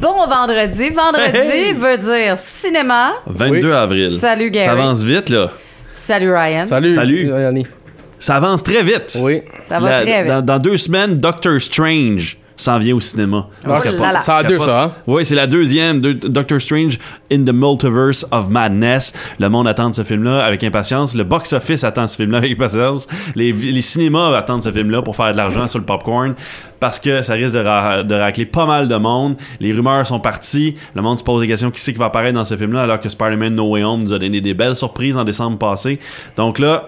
Bon vendredi. Vendredi Hey, veut dire cinéma. 22 Oui. avril. Salut, Gary. Ça avance vite, là. Salut Ryan. Salut. Salut. Yanni. Ça avance très vite. Oui. Ça va La- très vite. Dans, dans deux semaines, Doctor Strange s'en vient au cinéma. Oh là là. Ça a deux, ça, hein? Oui, c'est la deuxième, de- Doctor Strange in the Multiverse of Madness. Le monde attend ce film-là avec impatience. Le box-office attend ce film-là avec impatience. Les, les cinémas attendent ce film-là pour faire de l'argent sur le popcorn parce que ça risque de, ra- de racler pas mal de monde. Les rumeurs sont parties. Le monde se pose des questions. Qui c'est qui va apparaître dans ce film-là alors que Spider-Man No Way Home nous a donné des belles surprises en décembre passé? Donc là...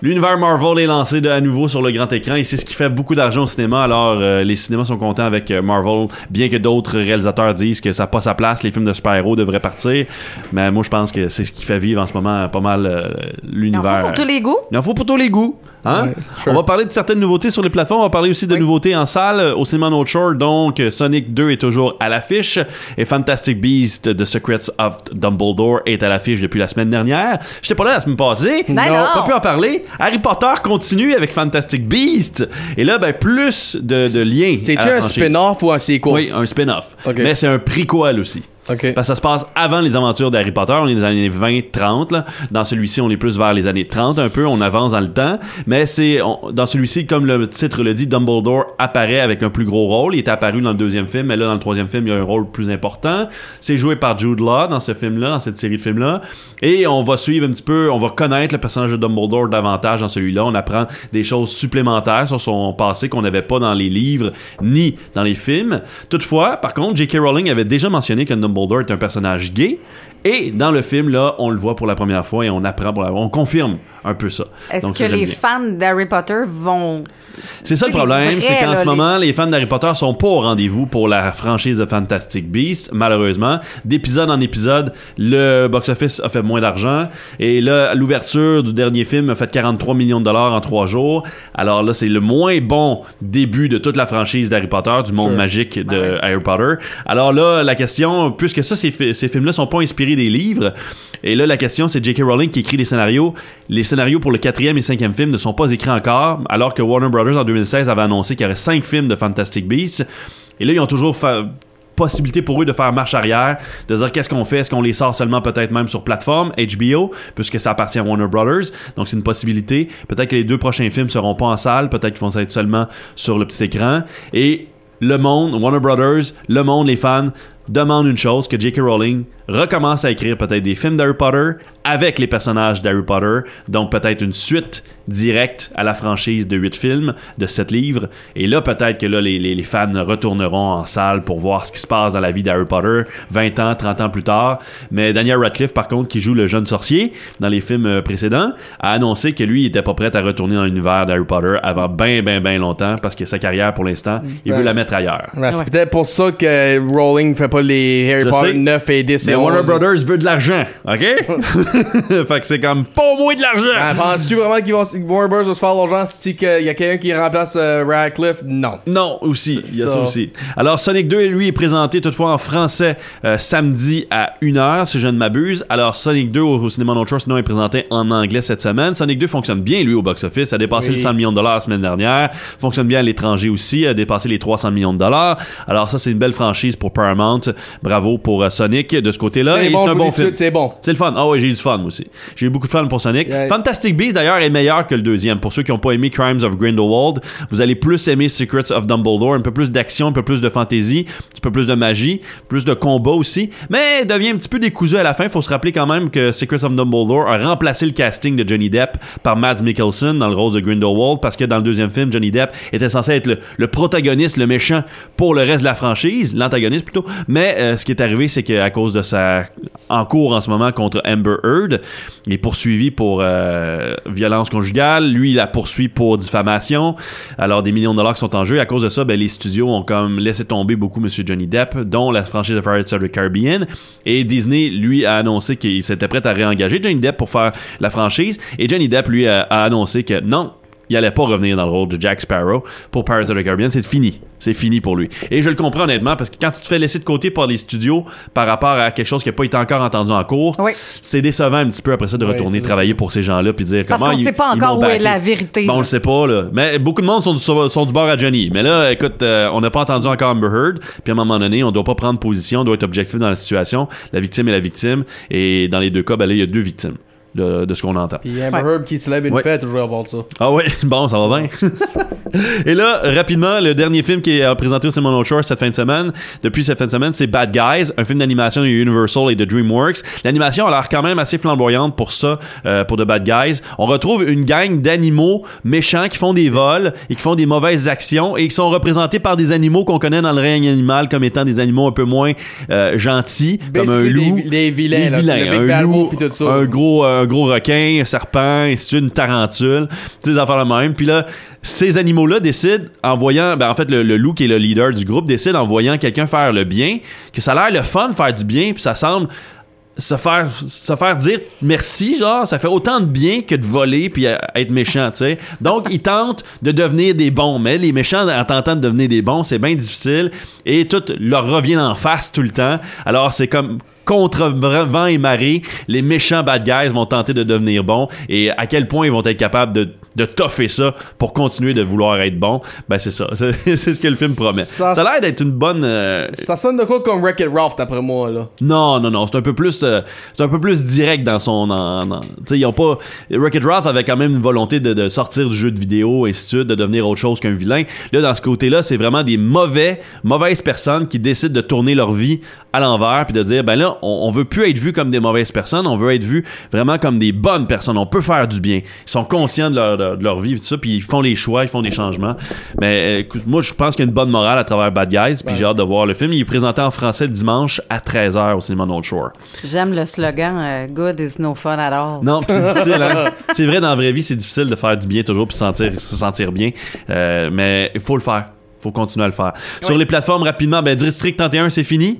L'univers Marvel est lancé de à nouveau sur le grand écran et c'est ce qui fait beaucoup d'argent au cinéma. Alors, euh, les cinémas sont contents avec euh, Marvel, bien que d'autres réalisateurs disent que ça n'a pas sa place, les films de super-héros devraient partir. Mais moi, je pense que c'est ce qui fait vivre en ce moment pas mal euh, Il en l'univers. faut pour tous les goûts. Il en faut pour tous les goûts. Hein? Ouais, sure. On va parler de certaines nouveautés sur les plateformes. On va parler aussi de Oui. nouveautés en salle euh, au cinéma North Shore. Donc, euh, Sonic 2 est toujours à l'affiche et Fantastic Beasts The Secrets of Dumbledore est à l'affiche depuis la semaine dernière. J'étais pas là la semaine passée. Ben non. Pas pu en parler. Harry Potter continue avec Fantastic Beasts. Et là, ben, plus de, de liens. C'est-tu un spin-off ou un sequel? Oui, un spin-off. Mais c'est un prequel aussi. Parce que ça se passe avant les aventures d'Harry Potter. On est dans les années 20-30. là. Dans celui-ci, on est plus vers les années 30 un peu. On avance dans le temps. Mais c'est dans celui-ci, comme le titre le dit, Dumbledore apparaît avec un plus gros rôle. Il est apparu dans le deuxième film, mais là, dans le troisième film, il y a un rôle plus important. C'est joué par Jude Law dans ce film-là, dans cette série de films-là. Et on va suivre un petit peu, on va connaître le personnage de Dumbledore davantage dans celui-là. On apprend des choses supplémentaires sur son passé qu'on n'avait pas dans les livres ni dans les films. Toutefois, par contre, J.K. Rowling avait déjà mentionné que Dumbledore est un personnage gay. Et dans le film, là, on le voit pour la première fois et on apprend. On confirme un peu ça. Est-ce que ça, les bien. fans d'Harry Potter vont. C'est ça le problème, c'est qu'en ce moment, les- les fans d'Harry Potter sont pas au rendez-vous pour la franchise de Fantastic Beasts, malheureusement. D'épisode en épisode, le box-office a fait moins d'argent. Et là, l'ouverture du dernier film a fait 43 millions de dollars en trois jours. Alors là, c'est le moins bon début de toute la franchise d'Harry Potter, du monde Sure. magique de ouais. Harry Potter. Alors là, la question, puisque ça, ces films-là sont pas inspirés des livres, et là, la question, c'est J.K. Rowling qui écrit les scénarios. Les scénarios pour le quatrième et cinquième film ne sont pas écrits encore, alors que Warner Brothers en 2016 avait annoncé qu'il y aurait cinq films de Fantastic Beasts. Et là, ils ont toujours fa- possibilité pour eux de faire marche arrière, de dire qu'est-ce qu'on fait, est-ce qu'on les sort seulement peut-être même sur plateforme HBO, puisque ça appartient à Warner Brothers, donc c'est une possibilité. Peut-être que les deux prochains films seront pas en salle, peut-être qu'ils vont être seulement sur le petit écran. Et le monde, Warner Brothers, le monde, les fans demandent une chose, que J.K. Rowling recommence à écrire peut-être des films d'Harry Potter avec les personnages d'Harry Potter, donc peut-être une suite directe à la franchise de 8 films, de 7 livres, et là peut-être que là les, les- les fans retourneront en salle pour voir ce qui se passe dans la vie d'Harry Potter 20 ans, 30 ans plus tard, mais Daniel Radcliffe par contre qui joue le jeune sorcier dans les films euh, précédents, a annoncé que lui il était pas prêt à retourner dans l'univers d'Harry Potter avant ben ben ben longtemps parce que sa carrière pour l'instant, il veut Ben, la mettre ailleurs. Ben, c'est Ouais. peut-être pour ça que Rowling fait pas les Harry Je Potter sais. 9 et 10 et Mais 11. Warner Brothers veut de l'argent, ok? fait que c'est comme pas moins de l'argent. Ben, Penses-tu vraiment qu'ils vont, que Warner Bros. va se faire l'argent si il y a quelqu'un qui remplace euh, Radcliffe? Non. Non, aussi, il y a ça. ça. aussi. Alors, Sonic 2, lui, est présenté toutefois en français euh, samedi à 1h, si je ne m'abuse. Alors, Sonic 2 au, au cinéma No Trust, sinon, est présenté en anglais cette semaine. Sonic 2 fonctionne bien, lui, au box-office. A dépassé Oui. le 100 millions de dollars la semaine dernière. Fonctionne bien à l'étranger aussi, a dépassé les 300 millions de dollars. Alors, ça, c'est une belle franchise pour Paramount. Bravo pour euh, Sonic de ce côté-là. C'est bon, un bon film. c'est bon. C'est le fun. Ah ouais, j'ai eu du fun aussi. J'ai eu beaucoup de fun pour Sonic. Yeah. Fantastic Beasts d'ailleurs est meilleur que le deuxième. Pour ceux qui n'ont pas aimé Crimes of Grindelwald, vous allez plus aimer Secrets of Dumbledore, un peu plus d'action, un peu plus de fantasy, un petit peu plus de magie, plus de combat aussi. Mais il devient un petit peu décousu à la fin. Faut se rappeler quand même que Secrets of Dumbledore a remplacé le casting de Johnny Depp par Mads Mikkelsen dans le rôle de Grindelwald parce que dans le deuxième film, Johnny Depp était censé être le, le protagoniste, le méchant pour le reste de la franchise, l'antagoniste plutôt. Mais euh, ce qui est arrivé, c'est qu'à cause de sa en cours en ce moment contre Amber Heard, il est poursuivi pour euh, violence conjugale. Lui, il la poursuit pour diffamation. Alors des millions de dollars qui sont en jeu. À cause de ça, ben, les studios ont comme laissé tomber beaucoup Monsieur Johnny Depp, dont la franchise de Pirates of the Caribbean. Et Disney, lui, a annoncé qu'il s'était prêt à réengager Johnny Depp pour faire la franchise. Et Johnny Depp, lui, a annoncé que non, il allait pas revenir dans le rôle de Jack Sparrow pour Pirates of the Caribbean. C'est fini. C'est fini pour lui. Et je le comprends honnêtement parce que quand tu te fais laisser de côté par les studios par rapport à quelque chose qui n'a pas été encore entendu en cours, Oui. c'est décevant un petit peu après ça de retourner travailler pour ces gens-là puis dire Parce comment qu'on ils- sait pas encore où est la vérité. Bon, on le sait pas, là. Mais beaucoup de monde sont, du- sont du bord à Johnny. Mais là, écoute, euh, on n'a pas entendu encore Amber Heard. Puis à un moment donné, on doit pas prendre position, on doit être objectif dans la situation. La victime est la victime. Et dans les deux cas, ben là, il y a deux victimes de, de ce qu'on entend. Puis Amber Ouais. Heard qui lève une Ouais. fête, toujours à part ça. Ah ouais, bon, ça va bien. Et là, rapidement, le dernier film qui est euh, présenté au Simon Shore cette fin de semaine, depuis cette fin de semaine, c'est Bad Guys, un film d'animation de Universal et de DreamWorks. L'animation a l'air quand même assez flamboyante pour ça, euh, pour The Bad Guys. On retrouve une gang d'animaux méchants qui font des vols et qui font des mauvaises actions et qui sont représentés par des animaux qu'on connaît dans le règne animal comme étant des animaux un peu moins euh, gentils, comme un Basically, loup. des- des vilains, là, vilains, le Big un loup, et tout ça. un gros, un gros requin, un serpent, une tarentule, des affaires de même. Puis là, ces animaux-là décident, en voyant, ben en fait, le, le loup qui est le leader du groupe décide en voyant quelqu'un faire le bien, que ça a l'air le fun de faire du bien, puis ça semble se faire se faire dire merci genre ça fait autant de bien que de voler puis être méchant tu sais donc ils tentent de devenir des bons mais les méchants en tentant de devenir des bons c'est bien difficile et tout leur revient en face tout le temps alors c'est comme contre vent et marée, les méchants bad guys vont tenter de devenir bons. Et à quel point ils vont être capables de, de toffer ça pour continuer de vouloir être bons, ben c'est ça. C'est ce que le film promet. Ça- Ça, a l'air d'être une bonne... euh, Ça sonne de quoi comme Wreck-It Ralph, d'après moi, là? non, non, non, c'est un peu plus, euh, c'est un peu plus direct dans son, tu sais, ils ont pas, Wreck-It Ralph avait quand même une volonté de, de sortir du jeu de vidéo et ainsi de suite, de devenir autre chose qu'un vilain. Là, dans ce côté-là, c'est vraiment des mauvais, mauvaises personnes qui décident de tourner leur vie à l'envers puis de dire, ben là, on, on veut plus être vu comme des mauvaises personnes, on veut être vu vraiment comme des bonnes personnes. On peut faire du bien. Ils sont conscients de leur, de, de leur vie et tout ça, puis ils font les choix, ils font des changements. Mais euh, écoute, moi, je pense qu'il y a une bonne morale à travers Bad Guys, puis Ouais. j'ai hâte de voir le film. Il est présenté en français le dimanche à 13h au cinéma North Shore. J'aime le slogan euh, Good is no fun at all. Non, c'est difficile. Hein? c'est vrai, dans la vraie vie, c'est difficile de faire du bien toujours puis sentir, se sentir bien. Euh, mais il faut le faire. faut continuer à le faire. Sur les plateformes, rapidement, ben, District 31, c'est fini?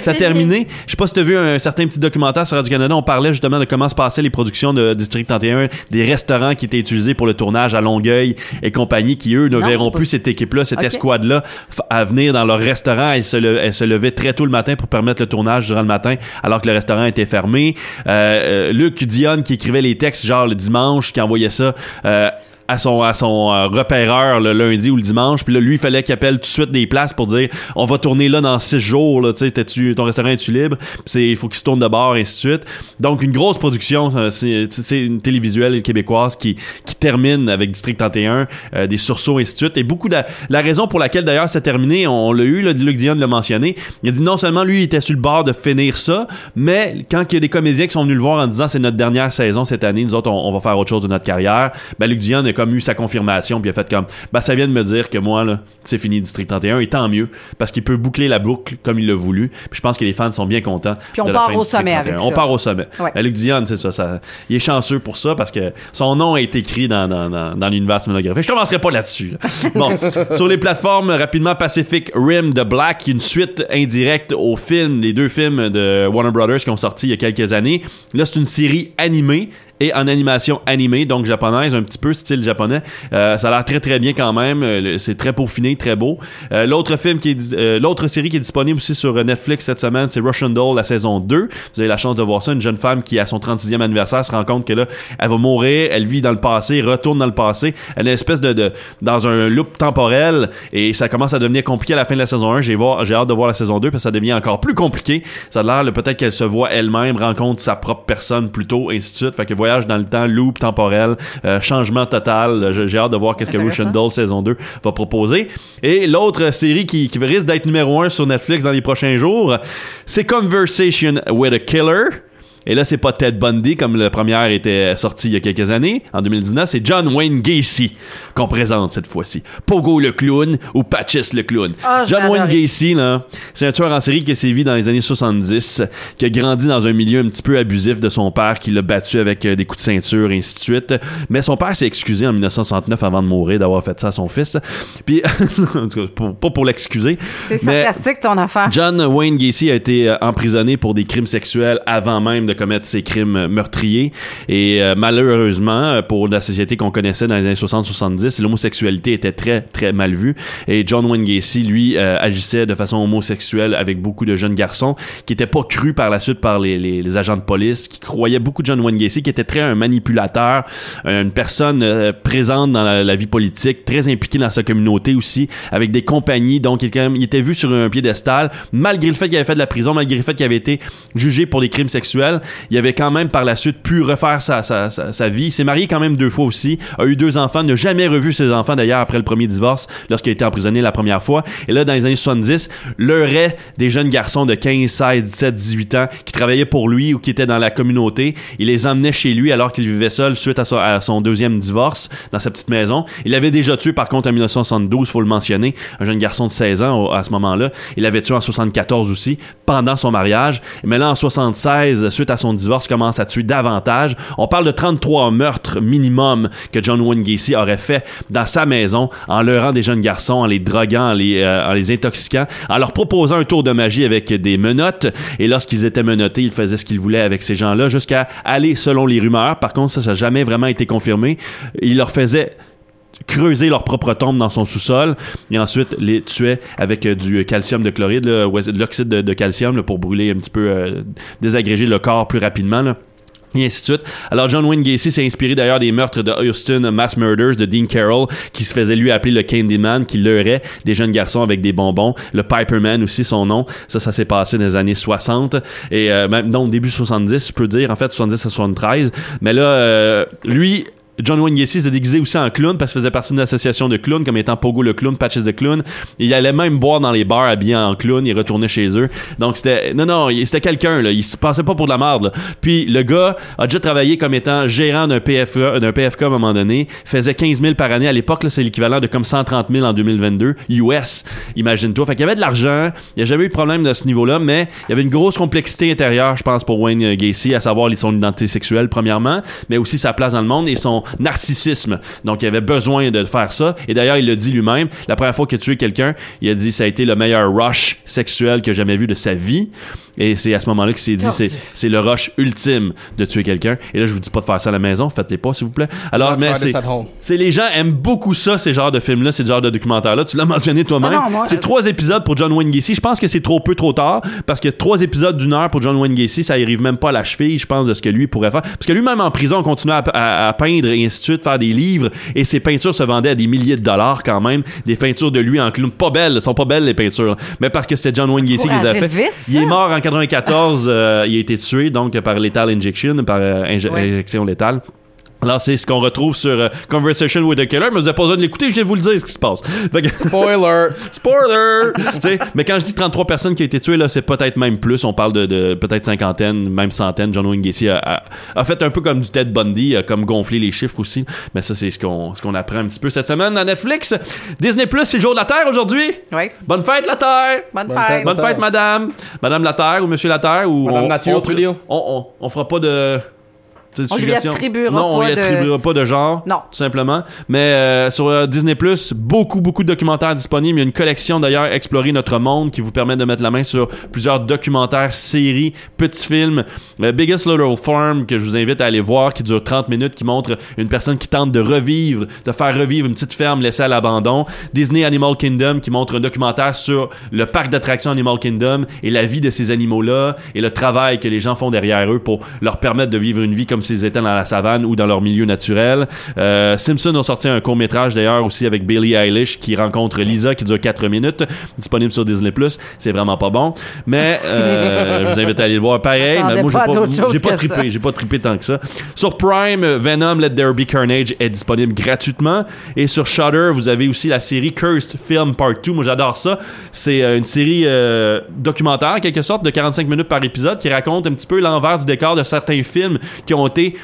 Ça terminé. Je sais pas si tu as vu un certain petit documentaire sur Radio-Canada. On parlait justement de comment se passaient les productions de District 31, des restaurants qui étaient utilisés pour le tournage à Longueuil et compagnie, qui eux ne Non, verront plus cette équipe-là, cette escouade-là, à venir dans leur restaurant. Elle se, le- elle se levait très tôt le matin pour permettre le tournage durant le matin, alors que le restaurant était fermé. Euh, euh, Luc Dion qui écrivait les textes genre le dimanche, qui envoyait ça. euh, à son, à son euh, repéreur le lundi ou le dimanche. Puis là, lui, il fallait qu'il appelle tout de suite des places pour dire on va tourner là dans six jours. Là, tu sais, t'es-tu- ton restaurant est-tu libre? Il faut qu'il se tourne de bord, et ainsi de suite. Donc, une grosse production. euh, c'est une télévisuelle québécoise qui, qui termine avec District 31, euh, des sursauts, et ainsi de suite. Et beaucoup de la, raison pour laquelle d'ailleurs c'est terminé, on l'a eu, là, Luc Dion l'a mentionné. Il a dit non seulement lui, il était sur le bord de finir ça, mais quand il y a des comédiens qui sont venus le voir en disant c'est notre dernière saison cette année, nous autres, on, va faire autre chose de notre carrière, ben Luc Dion a comme eu sa confirmation, puis il a fait comme, ben ça vient de me dire que moi, là, c'est fini District 31, et tant mieux, parce qu'il peut boucler la boucle comme il l'a voulu. Puis je pense que les fans sont bien contents. Puis on de la part fin au sommet 31. avec On part au sommet. Ouais. Ben, Luc Dion, c'est ça, ça, il est chanceux pour ça, parce que son nom est écrit dans, dans, dans, dans l'univers cinématographique. Je commencerai pas là-dessus. là. Bon, sur les plateformes, rapidement, Pacific Rim de Black, une suite indirecte au film, les deux films de Warner Brothers qui ont sorti il y a quelques années. Là, c'est une série animée et en animation animée, donc japonaise, un petit peu style japonais. Euh, ça a l'air très très bien quand même. Euh, C'est très peaufiné, très beau. Euh, l'autre film qui est, euh, l'autre série qui est disponible aussi sur Netflix cette semaine, c'est Russian Doll, la saison 2. Vous avez la chance de voir ça. Une jeune femme qui, à son 36e anniversaire, se rend compte que là, elle va mourir, elle vit dans le passé, retourne dans le passé. Elle est une espèce de, dans un loop temporel et ça commence à devenir compliqué à la fin de la saison 1. J'ai voir, j'ai hâte de voir la saison 2 parce que ça devient encore plus compliqué. Ça a l'air, peut-être qu'elle se voit elle-même, rencontre sa propre personne plutôt, ainsi de suite. Fait que voyage dans le temps, loop temporel, euh, changement total. J'ai j'ai hâte de voir qu'est-ce que. Russian Doll saison 2 va proposer. Et l'autre série qui, qui risque d'être numéro 1 sur Netflix dans les prochains jours, c'est Conversation with a Killer. Et là, c'est pas Ted Bundy comme le premier était sorti il y a quelques années, en 2019, c'est John Wayne Gacy qu'on présente cette fois-ci. Pogo le clown ou Patches le clown. Ah, John Wayne. Gacy, là, c'est un tueur en série qui a sévi dans les années 70, qui a grandi dans un milieu un petit peu abusif de son père, qui l'a battu avec euh, des coups de ceinture et ainsi de suite. Mais son père s'est excusé en 1969 avant de mourir d'avoir fait ça à son fils. Puis, en tout cas, pour- pas pour l'excuser. C'est sarcastique ton affaire. John Wayne Gacy a été euh, emprisonné pour des crimes sexuels avant même de commettre ces crimes meurtriers. Et euh, malheureusement, euh, pour la société qu'on connaissait dans les années 60-70, l'homosexualité était très, très mal vue. Et John Wayne Gacy, lui, euh, agissait de façon homosexuelle avec beaucoup de jeunes garçons qui n'étaient pas crus par la suite par les, les- les agents de police, qui croyaient beaucoup John Wayne Gacy, qui était très un manipulateur, une personne euh, présente dans la, la vie politique, très impliquée dans sa communauté aussi, avec des compagnies. Donc, il, quand même- il était vu sur un piédestal, malgré le fait qu'il avait fait de la prison, malgré le fait qu'il avait été jugé pour des crimes sexuels. Il avait quand même par la suite pu refaire sa, sa, sa, vie. S'est marié quand même deux fois aussi, a eu deux enfants, n'a jamais revu ses enfants d'ailleurs après le premier divorce, lorsqu'il a été emprisonné la première fois. Et là, dans les années 70, leurrait des jeunes garçons de 15, 16, 17, 18 ans qui travaillaient pour lui ou qui étaient dans la communauté. Il les emmenait chez lui alors qu'il vivait seul suite à son, deuxième divorce dans sa petite maison. Il avait déjà tué par contre en 1972, faut le mentionner, un jeune garçon de 16 ans à ce moment-là. Il avait tué en 74 aussi pendant son mariage. Mais là en 76, suite à son divorce, commence à tuer davantage. On parle de 33 meurtres minimum que John Wayne Gacy aurait fait dans sa maison en leurrant des jeunes garçons, en les droguant, en les, euh, en les intoxiquant, en leur proposant un tour de magie avec des menottes. Et lorsqu'ils étaient menottés, il faisait ce qu'il voulait avec ces gens-là jusqu'à aller selon les rumeurs. Par contre, ça, ça n'a jamais vraiment été confirmé. Il leur faisait creuser leur propre tombe dans son sous-sol et ensuite les tuait avec euh, du calcium de chloride, de l'oxyde de, calcium pour brûler un petit peu, euh, désagréger le corps plus rapidement. Et ainsi de suite. Alors, John Wayne Gacy s'est inspiré d'ailleurs des meurtres de Houston Mass Murders de Dean Carroll, qui se faisait lui appeler le Candyman, qui leurrait des jeunes garçons avec des bonbons. Le Piperman aussi, son nom. Ça, ça s'est passé dans les années 60. Et euh, même, non, début 70, je peux dire, en fait, 70 à 73. Mais là, euh, lui, John Wayne Gacy s'est déguisé aussi en clown parce qu'il faisait partie d'une association de clowns comme étant Pogo le clown, Patches the clown. Il allait même boire dans les bars habillé en clown, il retournait chez eux. Donc c'était non non, c'était quelqu'un là, il se passait pas pour de la merde. là. Puis le gars a déjà travaillé comme étant gérant d'un PFK, d'un PFK à un moment donné, faisait 15 000 par année à l'époque là, c'est l'équivalent de comme 130 000 en 2022 US. Imagine-toi. Fait qu'il y avait de l'argent, il n'y a jamais eu de problème de ce niveau-là, mais il y avait une grosse complexité intérieure, je pense pour Wayne Gacy, à savoir son identité sexuelle premièrement, mais aussi sa place dans le monde et son narcissisme. Donc, il avait besoin de faire ça. Et d'ailleurs, il le dit lui-même. La première fois qu'il a tué quelqu'un, il a dit ça a été le meilleur rush sexuel que j'ai jamais vu de sa vie. Et c'est à ce moment-là qu'il s'est dit c'est, c'est le rush ultime de tuer quelqu'un. Et là, je vous dis pas de faire ça à la maison, faites-les pas, s'il vous plaît. Alors, mais c'est, c'est les gens aiment beaucoup ça, ces genres de films-là, ces genres de documentaires-là. Tu l'as mentionné toi-même. Ah non, moi, c'est euh, trois épisodes pour John Wayne Gacy. Je pense que c'est trop peu, trop tard, parce que trois épisodes d'une heure pour John Wayne Gacy, ça arrive même pas à la cheville, je pense, de ce que lui pourrait faire. Parce que lui-même en prison, à, à- à peindre et ainsi de suite, faire des livres, et ses peintures se vendaient à des milliers de dollars quand même. Des peintures de lui en clown. Pas belles, elles sont pas belles les peintures, mais parce que c'était John Wayne Gacy qui les a fait. Il est mort en 94, euh, il a été tué donc par lethal injection, par euh, inje- Ouais. injection létale. Alors, c'est ce qu'on retrouve sur euh, Conversation with a Killer, mais vous n'avez pas besoin de l'écouter, je de vous le dire ce qui se passe. Que- Spoiler! Spoiler! Tu sais, mais quand je dis 33 personnes qui ont été tuées, là, c'est peut-être même plus. On parle de, de peut-être cinquantaine, même centaine. John Wayne Gacy a, a- a fait un peu comme du Ted Bundy, a comme gonflé les chiffres aussi. Mais ça, c'est ce qu'on ce qu'on apprend un petit peu cette semaine à Netflix. Disney Plus, c'est le jour de la Terre aujourd'hui. Oui. Bonne fête, la Terre! Bonne, Bonne fête. fête. Bonne fête, madame. Madame la Terre ou monsieur la Terre ou Madame on, Nature, on, on, on, on fera pas de. On lui suggestion? attribuera non, on pas lui de- attribuera pas de genre. Non. Tout simplement. Mais euh, sur euh, Disney Plus, beaucoup, beaucoup de documentaires disponibles. Il y a une collection d'ailleurs, Explorer notre monde, qui vous permet de mettre la main sur plusieurs documentaires, séries, petits films. Euh, Biggest Little Farm, que je vous invite à aller voir, qui dure 30 minutes, qui montre une personne qui tente de revivre, de faire revivre une petite ferme laissée à l'abandon. Disney Animal Kingdom, qui montre un documentaire sur le parc d'attractions Animal Kingdom et la vie de ces animaux-là et le travail que les gens font derrière eux pour leur permettre de vivre une vie comme s'ils étaient dans la savane ou dans leur milieu naturel. Euh, Simpson ont sorti un court-métrage d'ailleurs aussi avec Billie Eilish qui rencontre Lisa qui dure 4 minutes, disponible sur Disney+. C'est vraiment pas bon. Mais euh, je vous invite à aller le voir pareil. Mais moi, j'ai pas pas, trippé. J'ai pas trippé tant que ça. Sur Prime, Venom Let There Be Carnage est disponible gratuitement. Et sur Shudder, vous avez aussi la série Cursed Film Part 2. Moi, j'adore ça. C'est euh, une série documentaire, en quelque sorte, de 45 minutes par épisode qui raconte un petit peu l'envers du décor de certains films qui ont été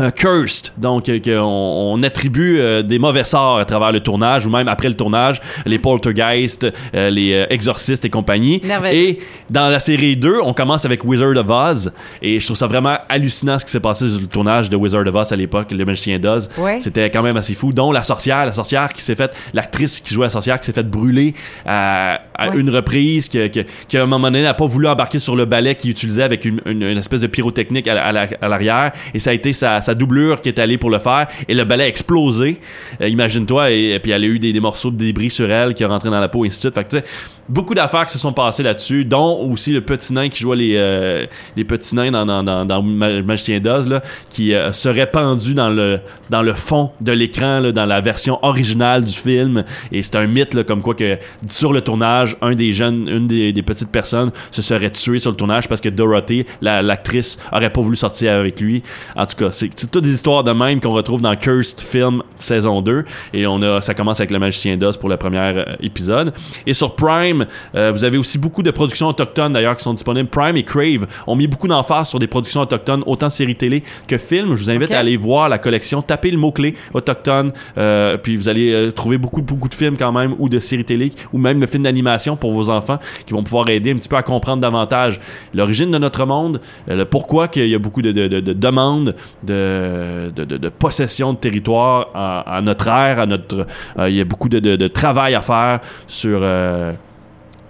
euh, cursed, donc euh, qu'on on attribue euh, des mauvais sorts à travers le tournage ou même après le tournage, les poltergeists, euh, les euh, exorcistes et compagnie. Et dans la série 2, on commence avec Wizard of Oz et je trouve ça vraiment hallucinant ce qui s'est passé sur le tournage de Wizard of Oz à l'époque, le magicien d'Oz. Ouais. C'était quand même assez fou, dont la sorcière, la sorcière qui s'est faite, l'actrice qui jouait la sorcière qui s'est faite brûler à, à Ouais. une reprise, que, qui à un moment donné n'a pas voulu embarquer sur le balai qu'il utilisait avec une, une- une espèce de pyrotechnique à, à la- à l'arrière et ça a été sa, sa doublure qui est allée pour le faire et le balai a explosé. Euh, Imagine-toi, et, et puis elle a eu des, des morceaux de débris sur elle qui ont rentré dans la peau et ainsi de suite. Fait que, beaucoup d'affaires qui se sont passées là-dessus, dont aussi le petit nain qui jouait les, euh, les petits nains dans, dans, dans, dans Ma- Magicien d'Oz, qui euh, serait pendu dans le, dans le fond de l'écran, dans la version originale du film. Et c'est un mythe, là, comme quoi que sur le tournage, un des jeunes, une des, des petites personnes se serait tuée sur le tournage parce que Dorothy, la- l'actrice, aurait pas voulu sortir avec lui. En tout cas, c'est c'est toutes des histoires de même qu'on retrouve dans Cursed Film saison 2. Et on a, ça commence avec le Magicien d'Oz pour le premier euh, épisode. Et sur Prime, euh, vous avez aussi beaucoup de productions autochtones d'ailleurs qui sont disponibles. Prime et Crave ont mis beaucoup d'emphase sur des productions autochtones, autant séries télé que films. Je vous invite à aller voir la collection, tapez le mot-clé autochtone, euh, puis vous allez trouver beaucoup, beaucoup de films quand même, ou de séries télé, ou même de films d'animation pour vos enfants qui vont pouvoir aider un petit peu à comprendre davantage l'origine de notre monde, le pourquoi qu'il y a beaucoup de, de- de- de demandes de, de, de- de possession de territoire à, à notre ère, à notre, euh, il y a beaucoup de, travail à faire sur euh,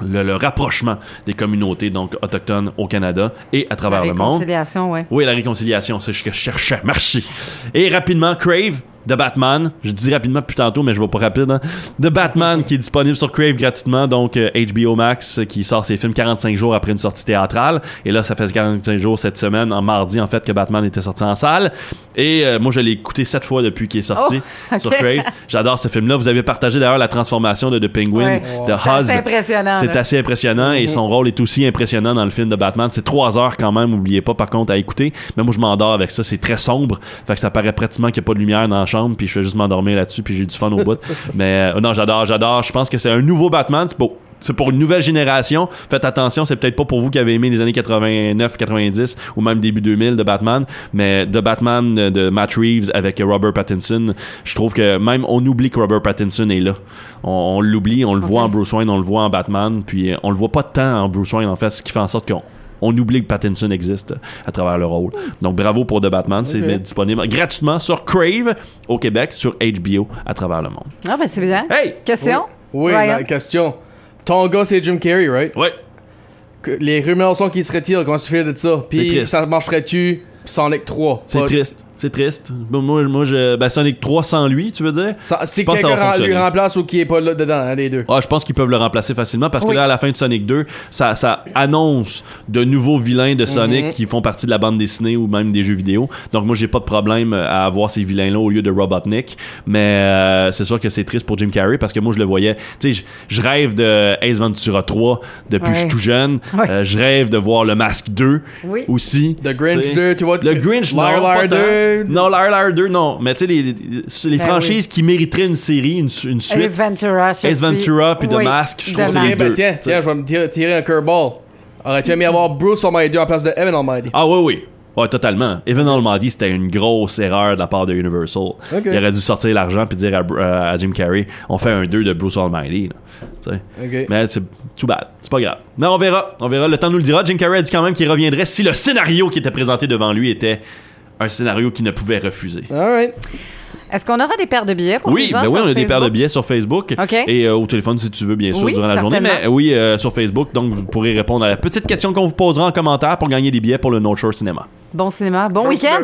le, le rapprochement des communautés donc autochtones au Canada et à travers La le monde. réconciliation, ouais. Oui, la réconciliation, c'est ce que je cherchais. Merci. Et rapidement, Crave? De Batman. Je dis rapidement plus tantôt, mais je vais pas rapide. Hein. De Batman qui est disponible sur Crave gratuitement. Donc euh, HBO Max euh, qui sort ses films 45 jours après une sortie théâtrale. Et là, ça fait 45 jours cette semaine, en mardi en fait, que Batman était sorti en salle. Et euh, moi, je l'ai écouté sept fois depuis qu'il est sorti Oh, sur Crave. J'adore ce film-là. Vous avez partagé d'ailleurs la transformation de The Penguin Ouais. de C'est Huz. assez impressionnant. C'est assez impressionnant et son rôle est aussi impressionnant dans le film de Batman. C'est trois heures quand même, oubliez pas par contre à écouter. Mais moi je m'endors avec ça, c'est très sombre. Fait que ça paraît pratiquement qu'il n'y a pas de lumière dans la chambre, puis je fais juste m'endormir là-dessus, puis j'ai du fun au bout. Mais euh, non, j'adore, j'adore. Je pense que c'est un nouveau Batman. C'est beau. C'est pour une nouvelle génération. Faites attention, c'est peut-être pas pour vous qui avez aimé les années 89, 90 ou même début 2000 de Batman, mais de Batman de- de Matt Reeves avec Robert Pattinson, je trouve que même on oublie que Robert Pattinson est là. On, on l'oublie, on le voit en Bruce Wayne, on le voit en Batman, puis euh, on le voit pas tant en Bruce Wayne en fait, ce qui fait en sorte qu'on on oublie que Pattinson existe à travers le rôle. Donc bravo pour The Batman, c'est disponible gratuitement sur Crave au Québec, sur HBO à travers le monde. Ah, ben c'est bien. Hey! Question? Oui, question. Ton gars, c'est Jim Carrey, right? Que- Les rumeurs sont qu'il se retire. Comment tu fais de ça? Puis ça marcherait-tu Sonic 3? C'est triste. C'est triste. Moi, moi je, ben, Sonic 3 sans lui, tu veux dire? C'est quelqu'un lui remplace ou qui est pas là dedans, hein, les deux. Ah, je pense qu'ils peuvent le remplacer facilement parce que là, à la fin de Sonic 2, ça, ça annonce de nouveaux vilains de mhm. Sonic qui font partie de la bande dessinée ou même des jeux vidéo. Donc, moi, j'ai pas de problème à avoir ces vilains-là au lieu de Robotnik. Mais euh, c'est sûr que c'est triste pour Jim Carrey parce que moi, je le voyais. Tu sais, je rêve de Ace Ventura 3 depuis ouais. je suis tout jeune. Euh, je rêve de voir le Masque 2 aussi. Le Grinch 2, tu vois. Le Grinch, Liar, 2. Non, la 1, la 1, 2, non. Mais tu sais, les, ben franchises qui mériteraient une série, une, suite. Ace Ventura, Ace Ventura, puis The Mask, je trouve que eh ben, Tiens, tiens, je vais me tirer, un curveball. Aurais-tu aimé avoir Bruce Almighty en place de Evan Almighty? Ah oui, oui. Ouais, totalement. Evan Almighty, c'était une grosse erreur de la part de Universal. Okay. Il aurait dû sortir l'argent puis dire à, euh, Jim Carrey, on fait un 2 de Bruce Almighty. Là. Mais c'est too bad. C'est pas grave. Mais on verra. On verra. Le temps nous le dira. Jim Carrey a dit quand même qu'il reviendrait si le scénario qui était présenté devant lui était un scénario qu'il ne pouvait refuser. Alright. Est-ce qu'on aura des paires de billets pour les Oui, gens ben oui, sur on a des paires de billets sur Facebook OK. et euh, au téléphone si tu veux, bien sûr, Oui, durant la journée. Mais oui, euh, sur Facebook, donc vous pourrez répondre à la petite question qu'on vous posera en commentaire pour gagner des billets pour le North Shore Cinéma. Bon cinéma, bon week-end.